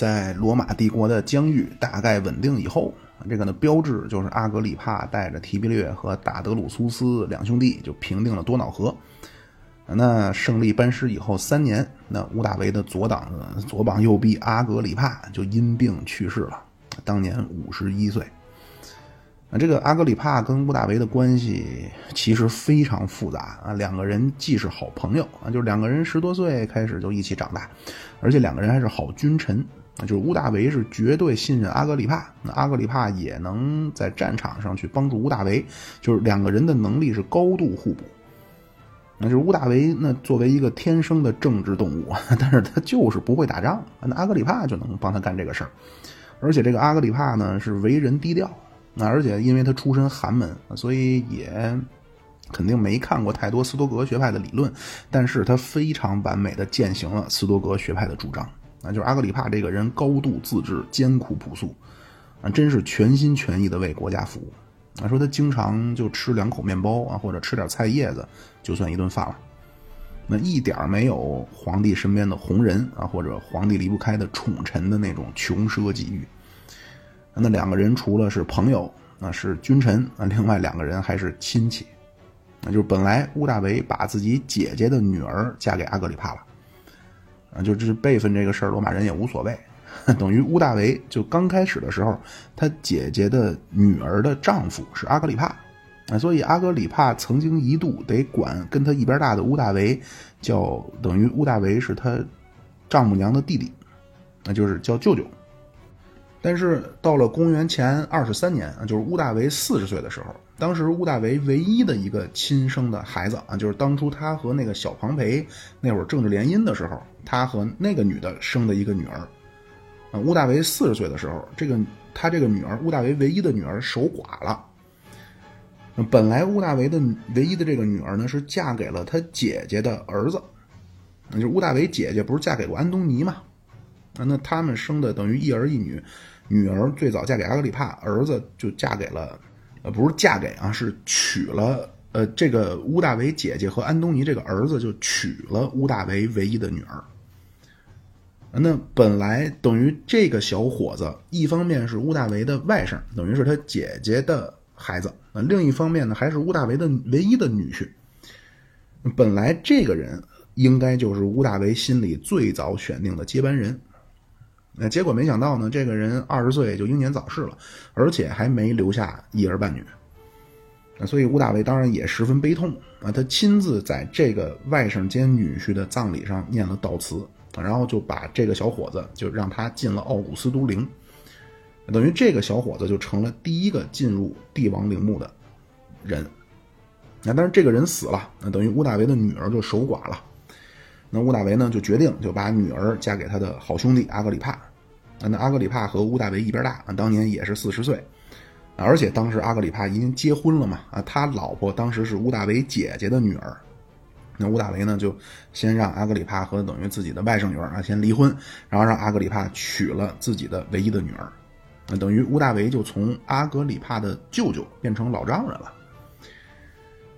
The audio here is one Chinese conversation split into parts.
在罗马帝国的疆域大概稳定以后，这个呢标志就是阿格里帕带着提比略和大德鲁苏斯两兄弟就平定了多瑙河。那胜利班师以后三年，那屋大维的左党左膀右臂阿格里帕就因病去世了，当年五十一岁。啊，这个阿格里帕跟屋大维的关系其实非常复杂啊，两个人既是好朋友啊，就是两个人十多岁开始就一起长大，而且两个人还是好君臣，就是屋大维是绝对信任阿格里帕，那阿格里帕也能在战场上去帮助屋大维，就是两个人的能力是高度互补。那就是屋大维，那作为一个天生的政治动物，但是他就是不会打仗，那阿格里帕就能帮他干这个事儿。而且这个阿格里帕呢是为人低调，那而且因为他出身寒门，所以也肯定没看过太多斯多格学派的理论，但是他非常完美的践行了斯多格学派的主张。那就是阿格里帕这个人高度自制，艰苦朴素，啊，真是全心全意的为国家服务。啊，说他经常就吃两口面包啊，或者吃点菜叶子，就算一顿饭了。那一点没有皇帝身边的红人啊，或者皇帝离不开的宠臣的那种穷奢极欲。那两个人除了是朋友，那是君臣啊，另外两个人还是亲戚。那就是本来乌大维把自己姐姐的女儿嫁给阿格里帕了，啊，就这是辈分这个事儿，罗马人也无所谓。等于屋大维就刚开始的时候，他姐姐的女儿的丈夫是阿格里帕，啊，所以阿格里帕曾经一度得管跟他一边大的屋大维叫等于屋大维是他丈母娘的弟弟，那就是叫舅舅。但是到了公元前二十三年啊，就是屋大维四十岁的时候，当时屋大维唯一的一个亲生的孩子啊，就是当初他和那个小庞培那会儿政治联姻的时候，他和那个女的生的一个女儿。啊，屋大维四十岁的时候，这个他这个女儿屋大维唯一的女儿守寡了。本来屋大维的唯一的这个女儿呢，是嫁给了他姐姐的儿子，那就是屋大维姐姐不是嫁给过安东尼嘛？啊，那他们生的等于一儿一女，女儿最早嫁给阿格里帕，儿子就嫁给了，呃，不是嫁给啊，是娶了，呃，这个屋大维姐姐和安东尼这个儿子就娶了屋大维唯一的女儿。那本来等于这个小伙子，一方面是屋大维的外甥，等于是他姐姐的孩子；那另一方面呢，还是屋大维的唯一的女婿。本来这个人应该就是屋大维心里最早选定的接班人。那结果没想到呢，这个人二十岁就英年早逝了，而且还没留下一儿半女。所以屋大维当然也十分悲痛啊，他亲自在这个外甥兼女婿的葬礼上念了悼词。然后就把这个小伙子就让他进了奥古斯都陵，等于这个小伙子就成了第一个进入帝王陵墓的人。那但是这个人死了，那等于屋大维的女儿就守寡了。那屋大维呢就决定就把女儿嫁给他的好兄弟阿格里帕。那阿格里帕和屋大维一边大，当年也是四十岁，而且当时阿格里帕已经结婚了嘛，啊，他老婆当时是屋大维姐姐的女儿。那屋大维呢，就先让阿格里帕和等于自己的外甥女儿啊先离婚，然后让阿格里帕娶了自己的唯一的女儿，那等于屋大维就从阿格里帕的舅舅变成老丈人了。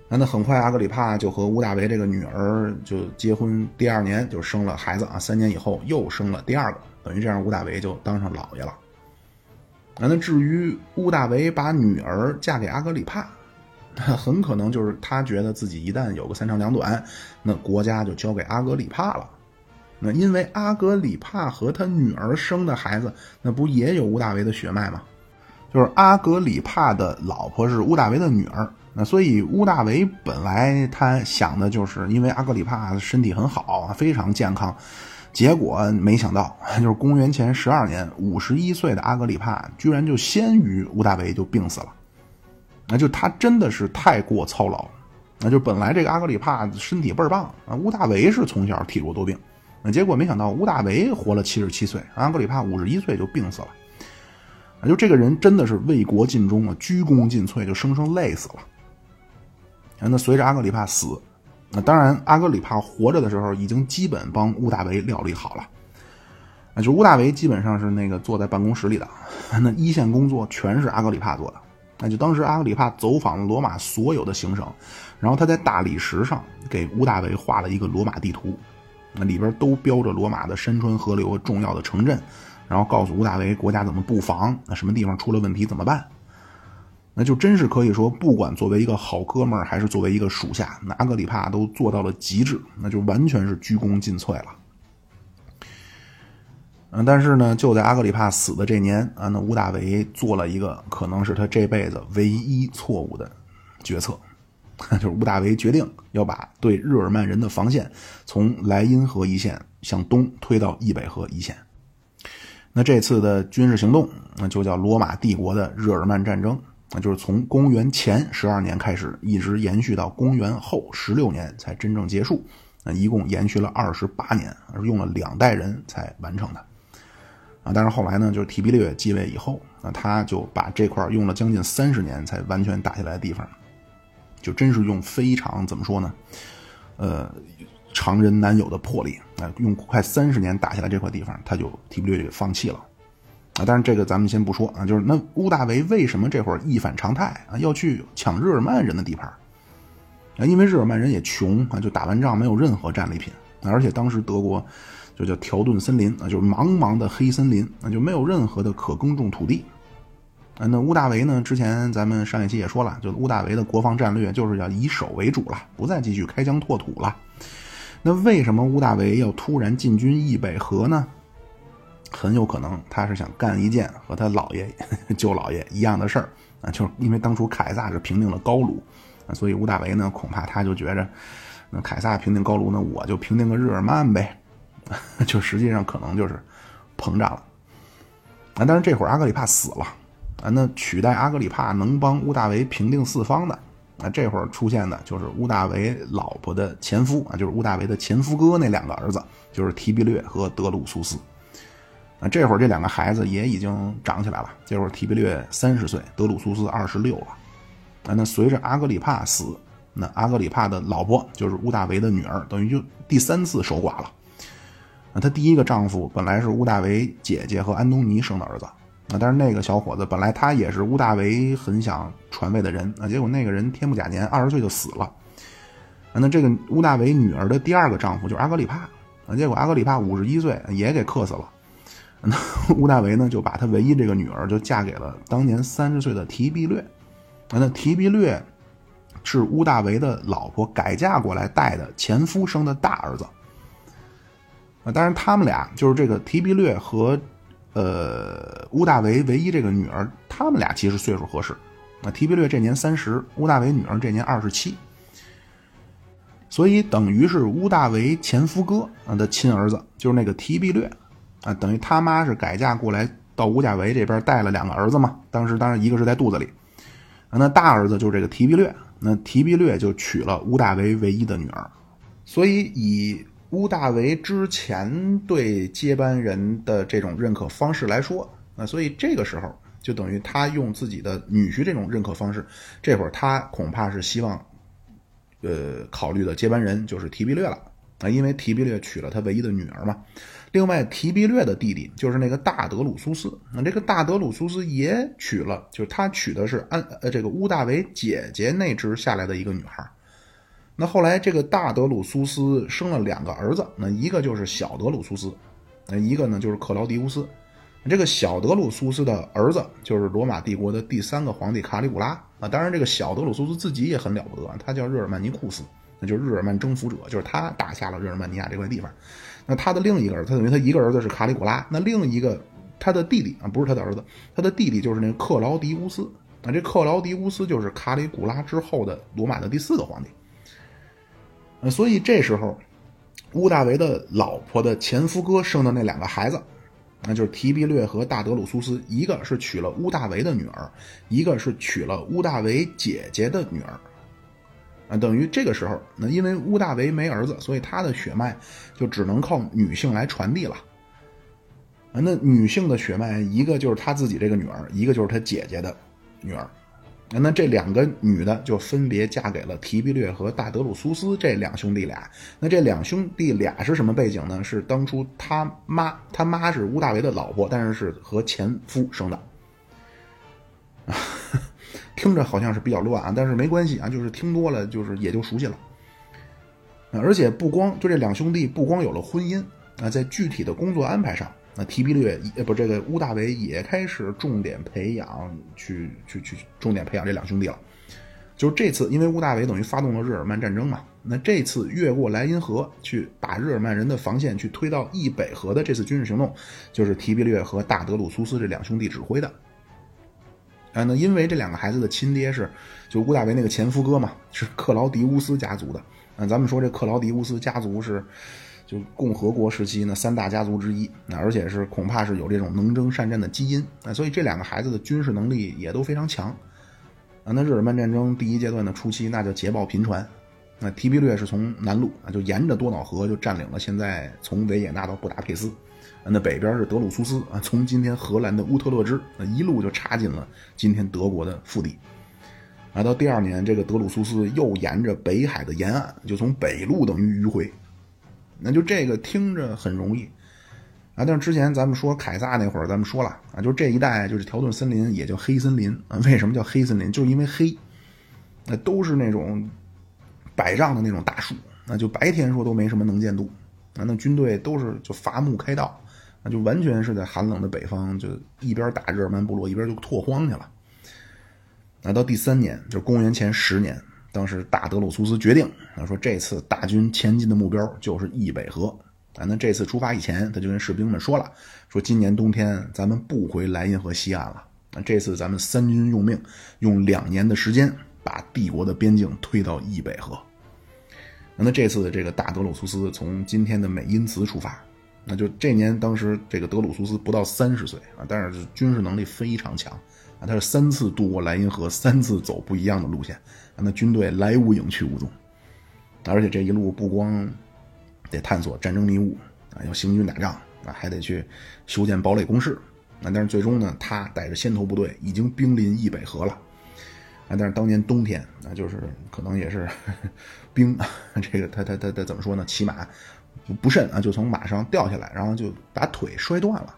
那那很快，阿格里帕就和屋大维这个女儿就结婚，第二年就生了孩子啊，三年以后又生了第二个，等于这样屋大维就当上老爷了。那至于屋大维把女儿嫁给阿格里帕。很可能就是他觉得自己一旦有个三长两短，那国家就交给阿格里帕了。那因为阿格里帕和他女儿生的孩子，那不也有屋大维的血脉吗？就是阿格里帕的老婆是屋大维的女儿，那所以屋大维本来他想的就是因为阿格里帕身体很好啊，非常健康。结果没想到，就是公元前十二年，五十一岁的阿格里帕居然就先于屋大维就病死了。那就他真的是太过操劳，那就本来这个阿格里帕身体倍儿棒啊，乌大维是从小体弱多病，那结果没想到乌大维活了七十七岁，阿格里帕五十一岁就病死了，啊，就这个人真的是为国尽忠啊，鞠躬尽瘁，就生生累死了。那随着阿格里帕死，那当然阿格里帕活着的时候已经基本帮乌大维料理好了，那就乌大维基本上是那个坐在办公室里的，那一线工作全是阿格里帕做的。那就当时阿格里帕走访了罗马所有的行省，然后他在大理石上给屋大维画了一个罗马地图，那里边都标着罗马的山川河流、重要的城镇，然后告诉屋大维国家怎么布防，那什么地方出了问题怎么办？那就真是可以说，不管作为一个好哥们儿，还是作为一个属下，那阿格里帕都做到了极致，那就完全是鞠躬尽瘁了。嗯，但是呢，就在阿格里帕死的这年啊，那屋大维做了一个可能是他这辈子唯一错误的决策，就是屋大维决定要把对日耳曼人的防线从莱茵河一线向东推到易北河一线。那这次的军事行动，那就叫罗马帝国的日耳曼战争，那就是从公元前十二年开始，一直延续到公元后十六年才真正结束。那一共延续了二十八年，而用了两代人才完成的。啊，但是后来呢，就是提比略继位以后，那他就把这块用了将近三十年才完全打下来的地方，就真是用非常怎么说呢，呃，常人难有的魄力啊，用快三十年打下来这块地方，他就提比略就放弃了。啊，但是这个咱们先不说啊，就是那屋大维为什么这会儿一反常态啊，要去抢日耳曼人的地盘？啊，因为日耳曼人也穷啊，就打完仗没有任何战利品，而且当时德国。就叫条顿森林啊，就是茫茫的黑森林，那就没有任何的可耕种土地。啊，那屋大维呢？之前咱们上一期也说了，就屋大维的国防战略就是要以守为主了，不再继续开疆拓土了。那为什么屋大维要突然进军易北河呢？很有可能他是想干一件和他姥爷、舅姥爷一样的事儿啊，就是因为当初凯撒是平定了高卢，所以屋大维呢，恐怕他就觉着，那凯撒平定高卢，呢我就平定个日耳曼呗。就实际上可能就是膨胀了啊！但是这会儿阿格里帕死了啊，那取代阿格里帕能帮屋大维平定四方的啊，这会儿出现的就是屋大维老婆的前夫啊，就是屋大维的前夫哥那两个儿子，就是提比略和德鲁苏斯啊。这会儿这两个孩子也已经长起来了，这会儿提比略三十岁，德鲁苏斯二十六了啊。那随着阿格里帕死，那阿格里帕的老婆就是屋大维的女儿，等于就第三次守寡了。啊她第一个丈夫本来是屋大维姐姐和安东尼生的儿子，啊，但是那个小伙子本来他也是屋大维很想传位的人，啊，结果那个人天不假年，二十岁就死了，啊，那这个屋大维女儿的第二个丈夫就是阿格里帕，啊，结果阿格里帕五十一岁也给克死了，那屋大维呢就把他唯一这个女儿就嫁给了当年三十岁的提比略，啊，那提比略是屋大维的老婆改嫁过来带的前夫生的大儿子。啊，当然，他们俩就是这个提比略和，呃，乌大维唯一这个女儿，他们俩其实岁数合适。那提比略这年三十，乌大维女儿这年二十七，所以等于是乌大维前夫哥啊的亲儿子，就是那个提比略啊，等于他妈是改嫁过来到乌大维这边带了两个儿子嘛。当时当然一个是在肚子里，那大儿子就是这个提比略，那提比略就娶了乌大维唯一的女儿，所以以。乌大维之前对接班人的这种认可方式来说，那所以这个时候就等于他用自己的女婿这种认可方式，这会儿他恐怕是希望，呃，考虑的接班人就是提比略了啊，因为提比略娶了他唯一的女儿嘛。另外，提比略的弟弟就是那个大德鲁苏斯，那这个大德鲁苏斯也娶了，就是他娶的是安呃这个乌大维姐姐那支下来的一个女孩。那后来，这个大德鲁苏斯生了两个儿子，那一个就是小德鲁苏斯，那一个呢就是克劳迪乌斯。这个小德鲁苏斯的儿子就是罗马帝国的第三个皇帝卡里古拉啊。当然，这个小德鲁苏斯自己也很了不得，他叫日耳曼尼库斯，那就是日耳曼征服者，就是他打下了日耳曼尼亚这块地方。那他的另一个儿子，他等于他一个儿子是卡里古拉，那另一个他的弟弟啊，不是他的儿子，他的弟弟就是那克劳迪乌斯。那这克劳迪乌斯就是卡里古拉之后的罗马的第四个皇帝。所以这时候，乌大维的老婆的前夫哥生的那两个孩子，那就是提比略和大德鲁苏斯，一个是娶了乌大维的女儿，一个是娶了乌大维姐姐的女儿。啊，等于这个时候，那因为乌大维没儿子，所以他的血脉就只能靠女性来传递了。啊，那女性的血脉，一个就是他自己这个女儿，一个就是他姐姐的女儿。那这两个女的就分别嫁给了提比略和大德鲁苏斯这两兄弟俩。那这两兄弟俩是什么背景呢？是当初他妈，他妈是乌大维的老婆，但是是和前夫生的。听着好像是比较乱啊，但是没关系啊，就是听多了，就是也就熟悉了。而且不光就这两兄弟，不光有了婚姻啊，在具体的工作安排上那提比略呃不这个乌大维也开始重点培养去去去重点培养这两兄弟了。就是这次，因为乌大维等于发动了日耳曼战争嘛，那这次越过莱茵河去把日耳曼人的防线去推到易北河的这次军事行动，就是提比略和大德鲁苏斯这两兄弟指挥的。啊，那因为这两个孩子的亲爹是就乌大维那个前夫哥嘛，是克劳迪乌斯家族的。啊，咱们说这克劳迪乌斯家族是就共和国时期呢三大家族之一，那而且是恐怕是有这种能征善战的基因啊，所以这两个孩子的军事能力也都非常强。啊，那日耳曼战争第一阶段的初期，那就捷报频传。那提比略是从南路啊，就沿着多瑙河就占领了现在从维也纳到布达佩斯。那北边是德鲁苏斯啊，从今天荷兰的乌特勒支，那一路就插进了今天德国的腹地。啊，到第二年，这个德鲁苏斯又沿着北海的沿岸，就从北路等于迂回。那就这个听着很容易。啊，但是之前咱们说凯撒那会儿，咱们说了啊，就这一带就是条顿森林，也叫黑森林啊。为什么叫黑森林？就是因为黑，那都是那种百丈的那种大树，那就白天说都没什么能见度啊。那军队都是就伐木开道，那就完全是在寒冷的北方，就一边打日耳曼部落，一边就拓荒去了。那到第三年，就是公元前十年，当时大德鲁苏斯决定，他说这次大军前进的目标就是易北河。啊，那这次出发以前，他就跟士兵们说了，说今年冬天咱们不回莱茵河西岸了。那这次咱们三军用命，用两年的时间把帝国的边境推到易北河。那这次这个大德鲁苏斯从今天的美因茨出发，那就这年当时这个德鲁苏斯不到三十岁啊，但是军事能力非常强啊，他是三次渡过莱茵河，三次走不一样的路线，啊，那军队来无影去无踪，而且这一路不光。得探索战争迷雾啊，要行军打仗啊，还得去修建堡垒工事啊。但是最终呢，他带着先头部队已经兵临易北河了啊。但是当年冬天啊，就是可能也是 冰，这个他他他他怎么说呢？骑马不慎啊，就从马上掉下来，然后就把腿摔断了。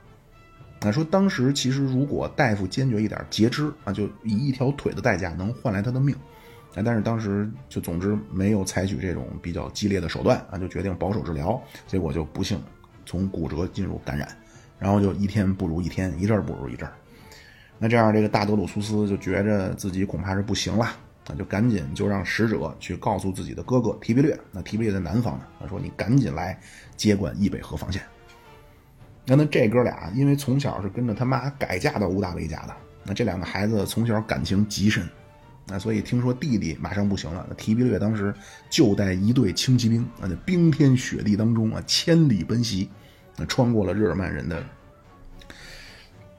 那说当时其实如果大夫坚决一点截肢啊，就以一条腿的代价能换来他的命。但是当时就总之没有采取这种比较激烈的手段啊，就决定保守治疗，结果就不幸从骨折进入感染，然后就一天不如一天，一阵不如一阵那这样这个大德鲁苏斯就觉着自己恐怕是不行了，那就赶紧就让使者去告诉自己的哥哥提比略，那提比略在南方呢，他说你赶紧来接管易北河防线。那那这哥俩因为从小是跟着他妈改嫁到乌大维家的，那这两个孩子从小感情极深。那所以听说弟弟马上不行了，那提比略当时就带一队轻骑兵啊，在冰天雪地当中啊，千里奔袭，那穿过了日耳曼人的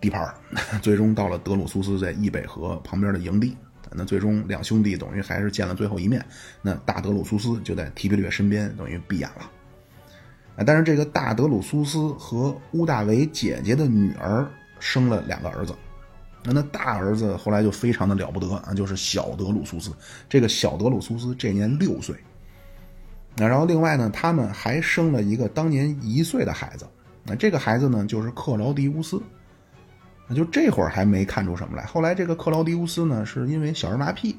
地盘 最终到了德鲁苏斯在易北河旁边的营地。那最终两兄弟等于还是见了最后一面。那大德鲁苏斯就在提比略身边，等于闭眼了。啊，但是这个大德鲁苏斯和乌大维姐姐的女儿生了两个儿子。那那大儿子后来就非常的了不得啊，就是小德鲁苏斯。这个小德鲁苏斯这年六岁。那然后另外呢，他们还生了一个当年一岁的孩子。那这个孩子呢，就是克劳迪乌斯。那就这会儿还没看出什么来。后来这个克劳迪乌斯呢，是因为小儿麻痹，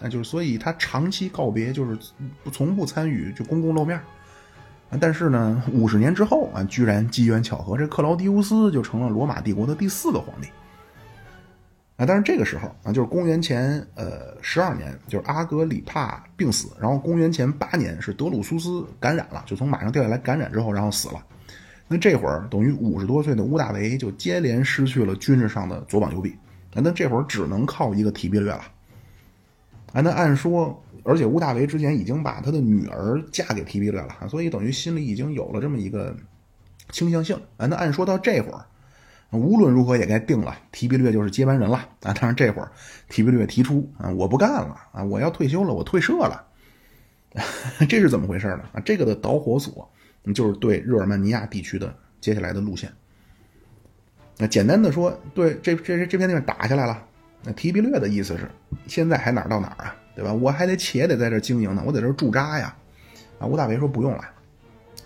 那就是所以他长期告别，就是不从不参与就公共露面。但是呢，五十年之后啊，居然机缘巧合，这克劳迪乌斯就成了罗马帝国的第四个皇帝。啊，但是这个时候啊，就是公元前呃十二年，就是阿格里帕病死，然后公元前八年是德鲁苏斯感染了，就从马上掉下来感染之后，然后死了。那这会儿等于五十多岁的乌大维就接连失去了军事上的左膀右臂，啊，那这会儿只能靠一个提比略了。啊，那按说，而且乌大维之前已经把他的女儿嫁给提比略了，所以等于心里已经有了这么一个倾向性。啊，那按说到这会儿。无论如何也该定了，提比略就是接班人了啊！但是这会儿，提比略提出啊，我不干了啊，我要退休了，我退社了，这是怎么回事呢？啊，这个的导火索就是对日耳曼尼亚地区的接下来的路线。那简单的说，对这这这片地方打下来了，那提比略的意思是，现在还哪到哪儿啊？对吧？我还得且得在这经营呢，我在这驻扎呀。啊，吴大维说不用了，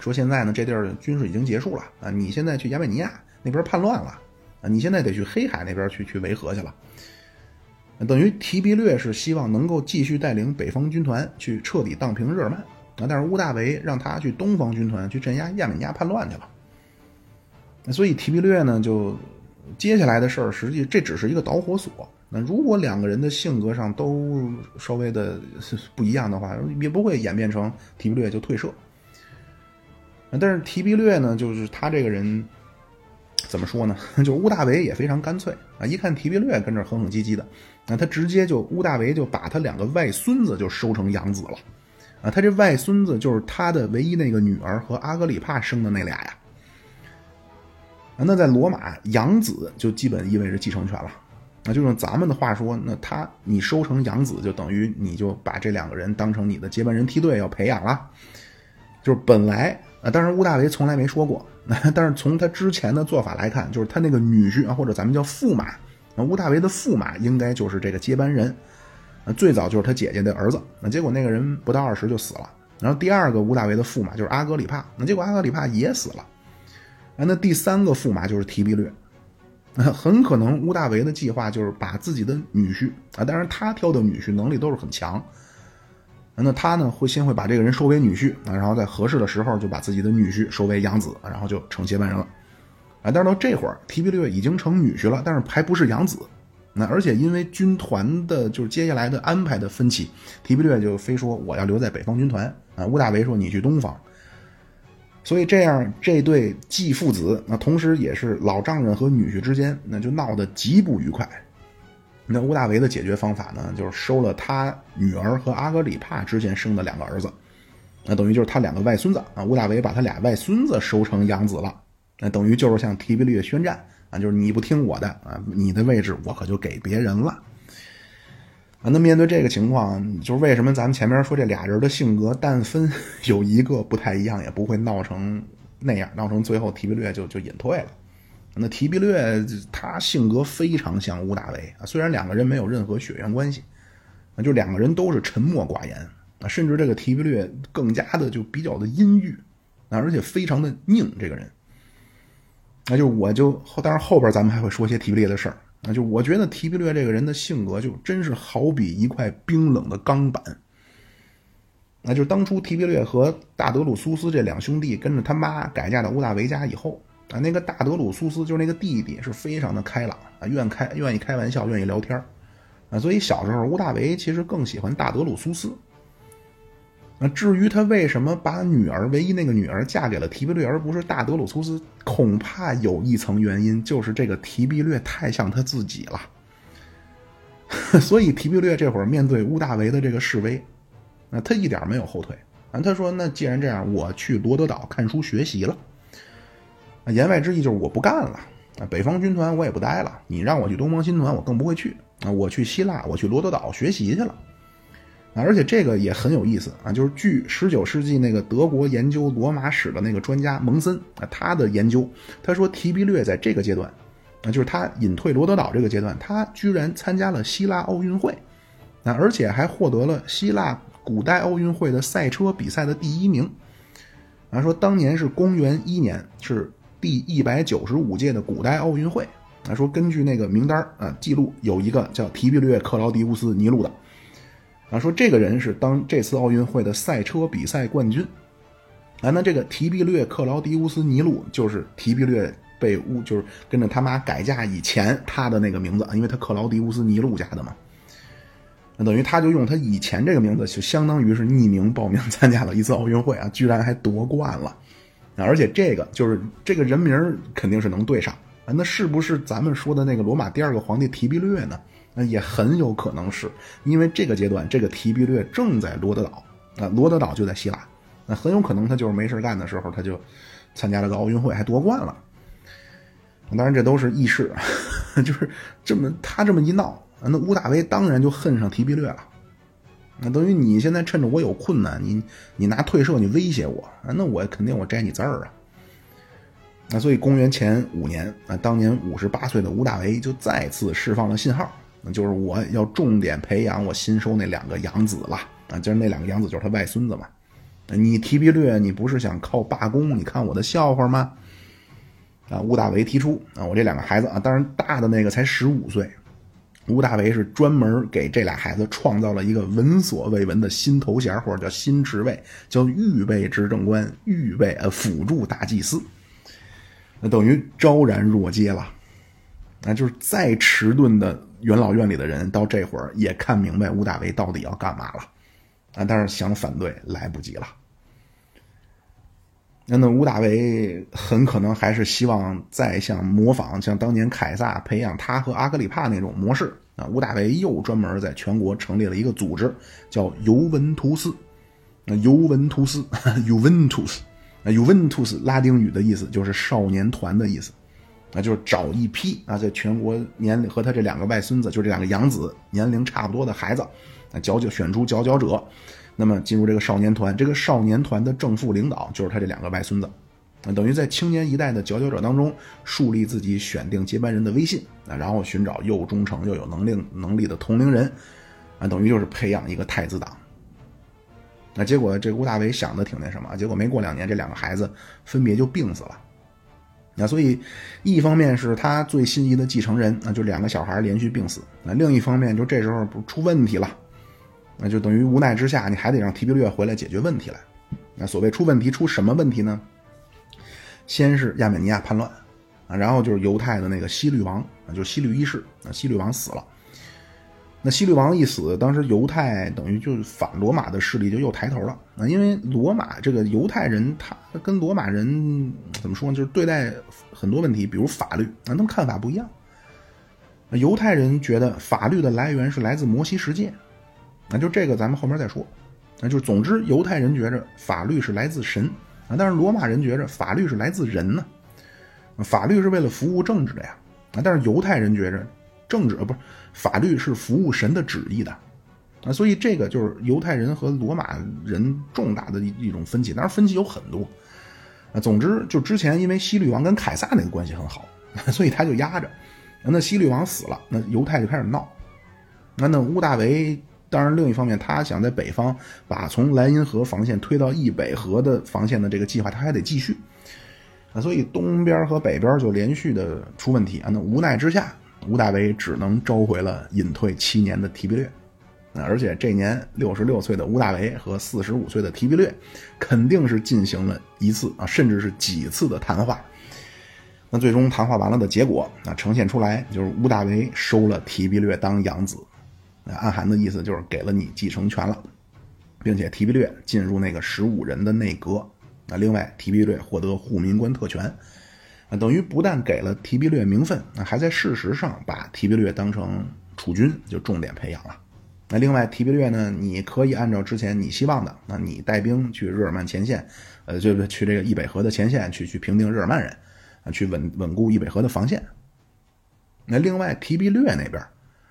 说现在呢，这地儿军事已经结束了啊，你现在去亚美尼亚。那边叛乱了啊！你现在得去黑海那边去去维和去了。等于提比略是希望能够继续带领北方军团去彻底荡平日耳曼啊，但是乌大维让他去东方军团去镇压亚美尼亚叛乱去了。所以提比略呢，就接下来的事儿，实际这只是一个导火索。那如果两个人的性格上都稍微的 不一样的话，也不会演变成提比略就退社。但是提比略呢，就是他这个人怎么说呢？就乌大维也非常干脆啊！一看提比略跟这哼哼唧唧的，那他直接就乌大维就把他两个外孙子就收成养子了他这外孙子就是他的唯一那个女儿和阿格里帕生的那俩呀。那在罗马养子就基本意味着继承权了，那就用咱们的话说，那他你收成养子，就等于你就把这两个人当成你的接班人梯队要培养了。就是本来啊，当然乌大维从来没说过，但是从他之前的做法来看，就是他那个女婿啊，或者咱们叫驸马，那乌大维的驸马应该就是这个接班人。那最早就是他姐姐的儿子，那结果那个人不到二十就死了。然后第二个乌大维的驸马就是阿格里帕，那结果阿格里帕也死了。那第三个驸马就是提比略，很可能乌大维的计划就是把自己的女婿啊，当然他挑的女婿能力都是很强，那他呢会先会把这个人收为女婿啊，然后在合适的时候就把自己的女婿收为养子，然后就成接班人了，啊，但是到这会儿提比略已经成女婿了，但是还不是养子，那而且因为军团的就是接下来的安排的分歧，提比略就非说我要留在北方军团啊，乌大维说你去东方。所以这样，这对继父子，那同时也是老丈人和女婿之间，那就闹得极不愉快。那乌大维的解决方法呢，就是收了他女儿和阿格里帕之前生的两个儿子，那等于就是他两个外孙子啊。乌大维把他俩外孙子收成养子了，那等于就是向提比略宣战啊，就是你不听我的啊，你的位置我可就给别人了。啊，那面对这个情况，就是为什么咱们前面说这俩人的性格，但分 有一个不太一样，也不会闹成那样，闹成最后提比略就就隐退了。那提比略他性格非常像乌大维啊，虽然两个人没有任何血缘关系，啊，就两个人都是沉默寡言啊，甚至这个提比略更加的就比较的阴郁啊，而且非常的拧这个人。那就我就后，当然后边咱们还会说些提比略的事儿。那就我觉得提比略这个人的性格就真是好比一块冰冷的钢板。那就当初提比略和大德鲁苏斯这两兄弟跟着他妈改嫁到乌大维家以后啊，那个大德鲁苏斯就是那个弟弟是非常的开朗啊，愿开愿意开玩笑，愿意聊天啊，所以小时候乌大维其实更喜欢大德鲁苏斯。那至于他为什么把女儿唯一那个女儿嫁给了提比略，而不是大德鲁苏斯，恐怕有一层原因，就是这个提比略太像他自己了。所以提比略这会儿面对乌大维的这个示威，那他一点没有后退啊。他说：“那既然这样，我去罗德岛看书学习了。”言外之意就是我不干了啊，北方军团我也不待了。你让我去东方军团，我更不会去啊。我去希腊，我去罗德岛学习去了。啊而且这个也很有意思啊，就是据十九世纪那个德国研究罗马史的那个专家蒙森啊，他的研究，他说提比略在这个阶段，啊，就是他隐退罗德岛这个阶段，他居然参加了希腊奥运会，啊，而且还获得了希腊古代奥运会的赛车比赛的第一名，啊，说当年是公元一年，是第一百九十五届的古代奥运会，啊，说根据那个名单啊记录，有一个叫提比略克劳迪乌斯尼禄的。啊，说这个人是当这次奥运会的赛车比赛冠军，啊，那这个提比略克劳迪乌斯尼禄就是提比略被乌，就是跟着他妈改嫁以前他的那个名字，因为他克劳迪乌斯尼禄家的嘛，那等于他就用他以前这个名字，就相当于是匿名报名参加了一次奥运会啊，居然还夺冠了，啊，而且这个就是这个人名肯定是能对上。啊，那是不是咱们说的那个罗马第二个皇帝提比略呢？那也很有可能是因为这个阶段，这个提比略正在罗德岛，啊，罗德岛就在希腊，那很有可能他就是没事干的时候，他就参加了个奥运会，还夺冠了。当然，这都是轶事，就是这么他这么一闹，那乌大维当然就恨上提比略了。那等于你现在趁着我有困难，你你拿退社你威胁我，那我肯定我摘你字儿啊。那所以公元前五年，啊，当年五十八岁的乌大维就再次释放了信号。就是我要重点培养我新收那两个养子了啊！就是那两个养子就是他外孙子嘛。你提比略，你不是想靠罢工？你看我的笑话吗？啊，乌大维提出啊，我这两个孩子啊，当然大的那个才十五岁。乌大维是专门给这俩孩子创造了一个闻所未闻的新头衔，或者叫新职位，叫预备执政官、预备呃辅助大祭司。那等于昭然若揭了。那就是再迟钝的元老院里的人，到这会儿也看明白吴大维到底要干嘛了啊！但是想反对来不及了。那那吴大维很可能还是希望再像模仿像当年凯撒培养他和阿格里帕那种模式啊。吴大维又专门在全国成立了一个组织，叫尤文图斯。那尤文图斯，Juventus，那 Juventus 拉丁语的意思就是少年团的意思。那就是找一批啊，在全国年龄和他这两个外孙子，就这两个养子年龄差不多的孩子，啊，佼佼选出佼佼者，那么进入这个少年团。这个少年团的正副领导就是他这两个外孙子，啊，等于在青年一代的佼佼者当中树立自己选定接班人的威信啊，然后寻找又忠诚又有能力能力的同龄人，啊，等于就是培养一个太子党。那结果这吴大维想的挺那什么，结果没过两年，这两个孩子分别就病死了。那所以，一方面是他最心仪的继承人，那就两个小孩连续病死；那另一方面，就这时候不出问题了，那就等于无奈之下，你还得让提比略回来解决问题来。那所谓出问题，出什么问题呢？先是亚美尼亚叛乱，啊，然后就是犹太的那个西律王，啊，就是西律一世，啊，西律王死了。那西律王一死，当时犹太等于就是反罗马的势力就又抬头了啊！因为罗马这个犹太人，他跟罗马人怎么说呢？就是对待很多问题，比如法律啊，他们看法不一样。犹太人觉得法律的来源是来自摩西十诫，那就这个咱们后面再说。那就总之，犹太人觉着法律是来自神啊，但是罗马人觉着法律是来自人呢。法律是为了服务政治的呀啊，但是犹太人觉着。政治呃不是法律是服务神的旨意的，啊，所以这个就是犹太人和罗马人重大的一一种分歧。当然分歧有很多，啊，总之就之前因为西律王跟凯撒那个关系很好，所以他就压着。那西律王死了，那犹太就开始闹。那那乌大维当然另一方面，他想在北方把从莱茵河防线推到易北河的防线的这个计划，他还得继续。啊，所以东边和北边就连续的出问题啊。那无奈之下。吴大维只能召回了隐退七年的提比略，而且这年六十六岁的吴大维和四十五岁的提比略，肯定是进行了一次啊，甚至是几次的谈话。那最终谈话完了的结果啊，呈现出来就是吴大维收了提比略当养子，那暗含的意思就是给了你继承权了，并且提比略进入那个十五人的内阁。那另外，提比略获得护民官特权。啊，等于不但给了提比略名分，那还在事实上把提比略当成储君，就重点培养了。那另外，提比略呢，你可以按照之前你希望的，那你带兵去日耳曼前线，呃，就去这个易北河的前线去去平定日耳曼人，啊，去稳稳固易北河的防线。那另外，提比略那边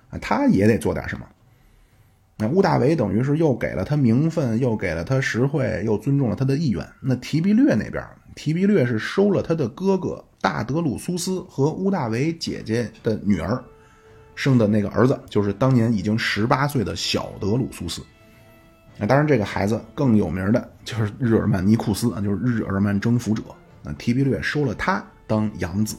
啊，他也得做点什么。那乌大维等于是又给了他名分，又给了他实惠，又尊重了他的意愿。那提比略那边。提比略是收了他的哥哥大德鲁苏斯和乌大维姐姐的女儿生的那个儿子，就是当年已经十八岁的小德鲁苏斯。那当然，这个孩子更有名的就是日耳曼尼库斯啊，就是日耳曼征服者。那提比略收了他当养子。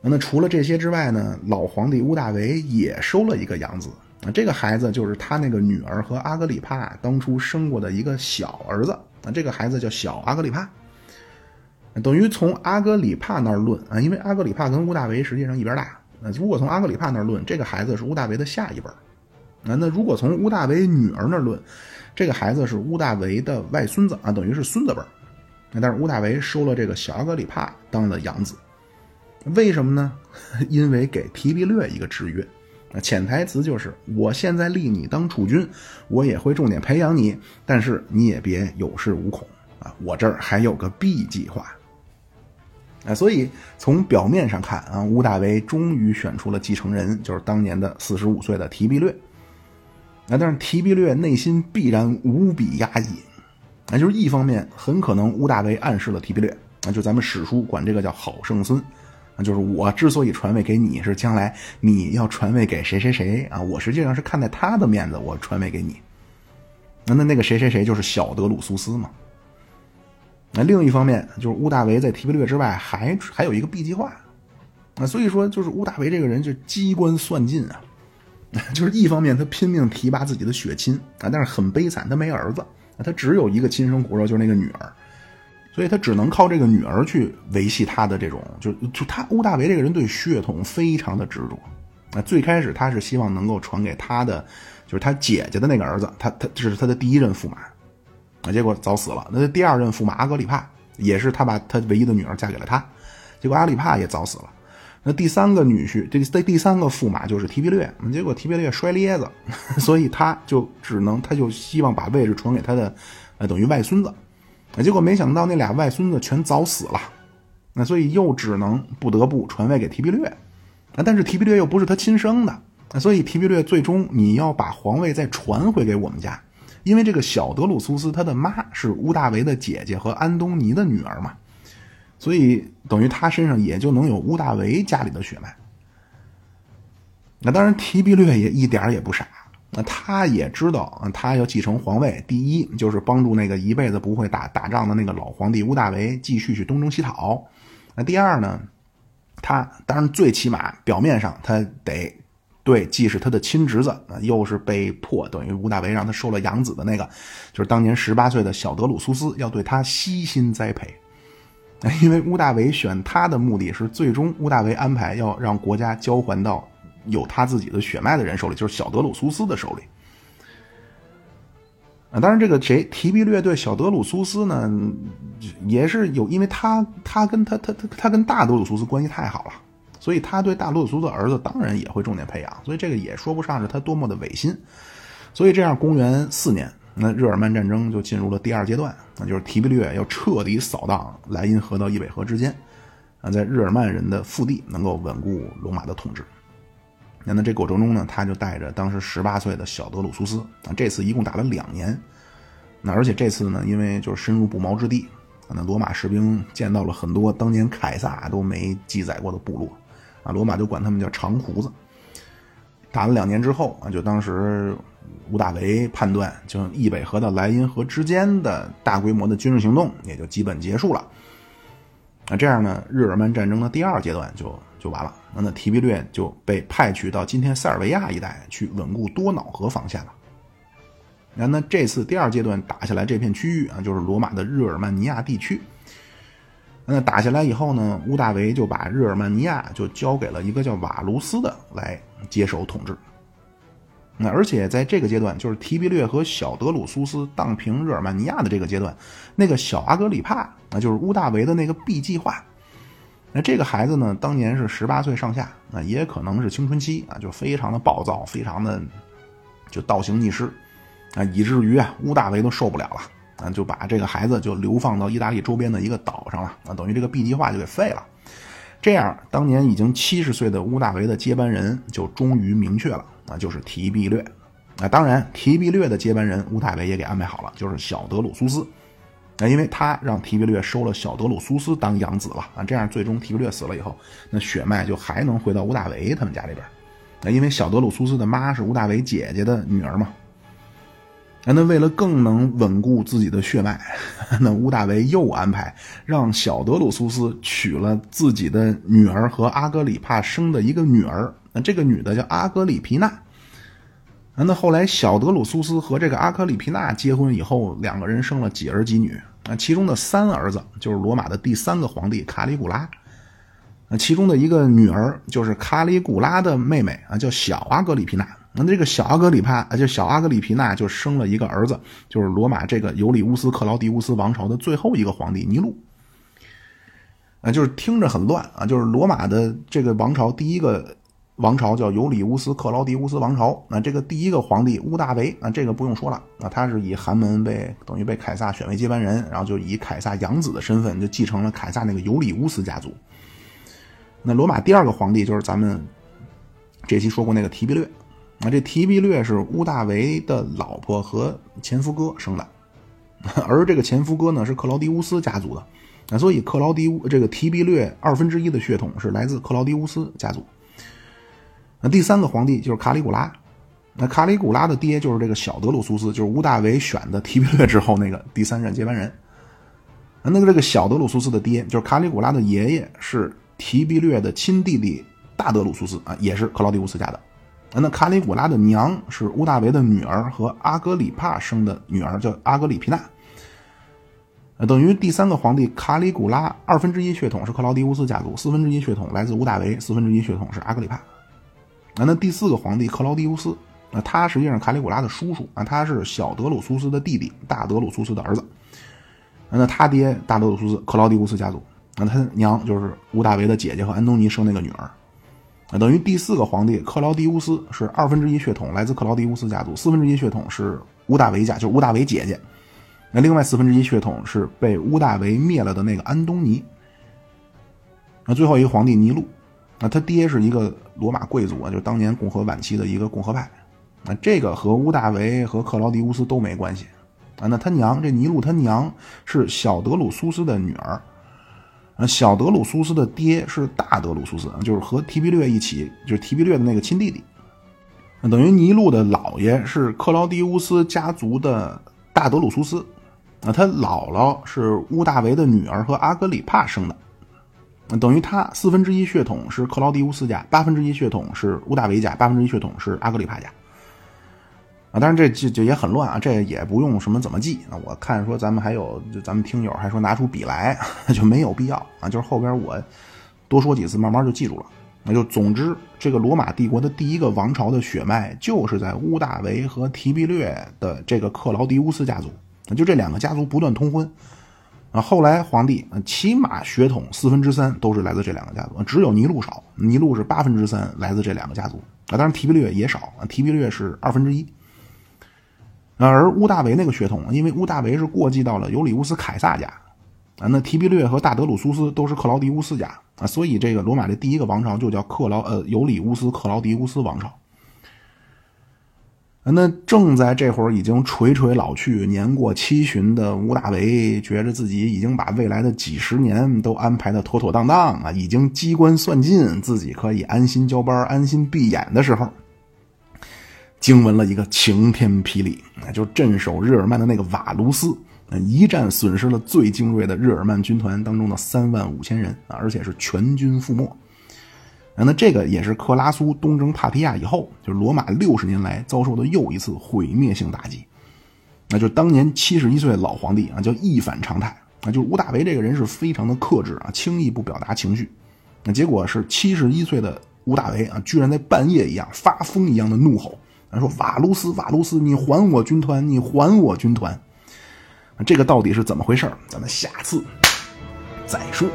那除了这些之外呢，老皇帝乌大维也收了一个养子。啊，这个孩子就是他那个女儿和阿格里帕当初生过的一个小儿子。啊，这个孩子叫小阿格里帕。等于从阿格里帕那儿论啊，因为阿格里帕跟乌大维实际上一边大。那如果从阿格里帕那儿论，这个孩子是乌大维的下一辈儿。那如果从乌大维女儿那儿论，这个孩子是乌大维的外孙子啊，等于是孙子辈。那但是乌大维收了这个小阿格里帕当了养子，为什么呢？因为给提比略一个制约。潜台词就是，我现在立你当储君，我也会重点培养你，但是你也别有恃无恐啊，我这儿还有个 B 计划。啊，所以从表面上看啊，乌大维终于选出了继承人，就是当年的四十五岁的提比略。啊，但是提比略内心必然无比压抑。那就是一方面，很可能乌大维暗示了提比略，啊，就咱们史书管这个叫好胜孙，啊，就是我之所以传位给你，是将来你要传位给谁谁谁啊，我实际上是看在他的面子，我传位给你。那那那个谁谁谁就是小德鲁苏斯嘛。那另一方面，就是乌大维在提比略之外还还有一个 B 计划，啊，所以说就是乌大维这个人就机关算尽啊，就是一方面他拼命提拔自己的血亲啊，但是很悲惨，他没儿子，他只有一个亲生骨肉，就是那个女儿。所以他只能靠这个女儿去维系他的这种，就就他乌大维这个人对血统非常的执着。那最开始他是希望能够传给他的，就是他姐姐的那个儿子，他他这是他的第一任驸马，啊，结果早死了。那第二任驸马阿格里帕也是他把他唯一的女儿嫁给了他，结果阿里帕也早死了。那第三个女婿，这这第三个驸马就是提比略，结果提比略摔咧子，所以他就只能他就希望把位置传给他的，呃，等于外孙子。结果没想到那俩外孙子全早死了，那所以又只能不得不传位给提比略，啊，但是提比略又不是他亲生的，所以提比略最终你要把皇位再传回给我们家，因为这个小德鲁苏斯他的妈是乌大维的姐姐和安东尼的女儿嘛，所以等于他身上也就能有乌大维家里的血脉。那当然提比略也一点也不傻。那他也知道，他要继承皇位，第一就是帮助那个一辈子不会打打仗的那个老皇帝乌大维继续去东征西讨。那第二呢，他当然最起码表面上他得对，既是他的亲侄子，又是被迫等于乌大维让他收了养子的那个，就是当年十八岁的小德鲁苏斯，要对他悉心栽培。因为乌大维选他的目的是，最终乌大维安排要让国家交还到。有他自己的血脉的人手里，就是小德鲁苏斯的手里。啊，当然，这个谁提比略对小德鲁苏斯呢，也是有，因为他他跟他他他他跟大德鲁苏斯关系太好了，所以他对大德鲁苏斯的儿子当然也会重点培养，所以这个也说不上是他多么的违心。所以这样，公元四年，那日耳曼战争就进入了第二阶段，那就是提比略要彻底扫荡莱茵河到易北河之间，啊，在日耳曼人的腹地能够稳固罗马的统治。那那这过程中呢，他就带着当时十八岁的小德鲁苏斯啊，这次一共打了两年。那而且这次呢，因为就是深入不毛之地，那罗马士兵见到了很多当年凯撒都没记载过的部落，啊，罗马就管他们叫长胡子。打了两年之后啊，就当时吴大维判断，就易北河到莱茵河之间的大规模的军事行动也就基本结束了。那这样呢，日耳曼战争的第二阶段就。就完了，那那提比略就被派去到今天塞尔维亚一带去稳固多瑙河防线了。那那这次第二阶段打下来这片区域啊，就是罗马的日耳曼尼亚地区。那打下来以后呢，乌大维就把日耳曼尼亚就交给了一个叫瓦卢斯的来接手统治。那而且在这个阶段，就是提比略和小德鲁苏斯荡平日耳曼尼亚的这个阶段，那个小阿格里帕啊，就是乌大维的那个 B 计划。那这个孩子呢，当年是十八岁上下，那也可能是青春期啊，就非常的暴躁，非常的就倒行逆施啊，以至于啊，乌大维都受不了了啊，就把这个孩子就流放到意大利周边的一个岛上了啊，等于这个 B 计划就给废了。这样，当年已经七十岁的乌大维的接班人就终于明确了啊，就是提比略。啊，当然，提比略的接班人乌大维也给安排好了，就是小德鲁苏斯。那因为他让提比略收了小德鲁苏斯当养子了啊，这样最终提比略死了以后，那血脉就还能回到乌大维他们家里边。那因为小德鲁苏斯的妈是乌大维姐姐的女儿嘛。那为了更能稳固自己的血脉，那乌大维又安排让小德鲁苏斯娶了自己的女儿和阿格里帕生的一个女儿。那这个女的叫阿格里皮娜。那后来，小德鲁苏斯和这个阿克里皮娜结婚以后，两个人生了几儿几女。啊，其中的三儿子就是罗马的第三个皇帝卡里古拉。那其中的一个女儿就是卡里古拉的妹妹啊，叫小阿格里皮娜。那这个小阿格里帕啊，就小阿格里皮娜就生了一个儿子，就是罗马这个尤里乌斯克劳狄乌斯王朝的最后一个皇帝尼禄。啊，就是听着很乱啊，就是罗马的这个王朝第一个。王朝叫尤里乌斯克劳狄乌斯王朝。那这个第一个皇帝乌大维，那这个不用说了，那他是以寒门被等于被凯撒选为接班人，然后就以凯撒养子的身份就继承了凯撒那个尤里乌斯家族。那罗马第二个皇帝就是咱们这期说过那个提比略。那这提比略是乌大维的老婆和前夫哥生的，而这个前夫哥呢是克劳狄乌斯家族的。那所以克劳狄乌这个提比略二分之一的血统是来自克劳狄乌斯家族。那第三个皇帝就是卡里古拉，那卡里古拉的爹就是这个小德鲁苏斯，就是乌大维选的提比略之后那个第三任接班人。那个这个小德鲁苏斯的爹就是卡里古拉的爷爷，是提比略的亲弟弟大德鲁苏斯啊，也是克劳狄乌斯家的。那卡里古拉的娘是乌大维的女儿和阿格里帕生的女儿，叫阿格里皮娜。等于第三个皇帝卡里古拉二分之一血统是克劳狄乌斯家族，四分之一血统来自屋大维，四分之一血统是阿格里帕。啊，那第四个皇帝克劳狄乌斯，那他实际上卡里古拉的叔叔啊，他是小德鲁苏斯的弟弟，大德鲁苏斯的儿子。那他爹大德鲁苏斯克劳狄乌斯家族，那他娘就是屋大维的姐姐和安东尼生那个女儿。啊，等于第四个皇帝克劳狄乌斯是二分之一血统来自克劳狄乌斯家族，四分之一血统是屋大维家，就是屋大维姐姐。那另外四分之一血统是被屋大维灭了的那个安东尼。那最后一个皇帝尼禄，那他爹是一个罗马贵族啊，就是当年共和晚期的一个共和派。啊，这个和屋大维和克劳狄乌斯都没关系。啊，那他娘这尼禄他娘是小德鲁苏斯的女儿。啊，小德鲁苏斯的爹是大德鲁苏斯，就是和提比略一起，就是提比略的那个亲弟弟。等于尼禄的姥爷是克劳狄乌斯家族的大德鲁苏斯，啊，他姥姥是乌大维的女儿和阿格里帕生的，等于他四分之一血统是克劳狄乌斯家，八分之一血统是乌大维家，八分之一血统是阿格里帕家。啊，当然这这这也很乱啊，这也不用什么怎么记啊。我看说咱们还有，就咱们听友还说拿出笔来，就没有必要啊。就是后边我多说几次，慢慢就记住了。那就总之，这个罗马帝国的第一个王朝的血脉就是在乌大维和提比略的这个克劳狄乌斯家族，就这两个家族不断通婚啊。后来皇帝起码血统四分之三都是来自这两个家族，只有尼禄少，尼禄是八分之三来自这两个家族啊。当然提比略也少，提比略是二分之一。而乌大维那个血统，因为乌大维是过继到了尤里乌斯凯撒家，啊，那提比略和大德鲁苏斯都是克劳狄乌斯家啊，所以这个罗马的第一个王朝就叫克劳呃尤里乌斯克劳狄乌斯王朝。那正在这会儿已经垂垂老去、年过七旬的吴大维，觉着自己已经把未来的几十年都安排的妥妥当当啊，已经机关算尽，自己可以安心交班、安心闭眼的时候。惊闻了一个晴天霹雳，那就镇守日耳曼的那个瓦卢斯，一战损失了最精锐的日耳曼军团当中的三万五千人，而且是全军覆没。那这个也是克拉苏东征帕提亚以后，就是罗马六十年来遭受的又一次毁灭性打击。那就当年七十一岁的老皇帝啊，叫一反常态啊，就是乌大维这个人是非常的克制啊，轻易不表达情绪。那结果是七十一岁的乌大维啊，居然在半夜一样发疯一样的怒吼。他说：“瓦卢斯，瓦卢斯，你还我军团！你还我军团！这个到底是怎么回事咱们下次再说。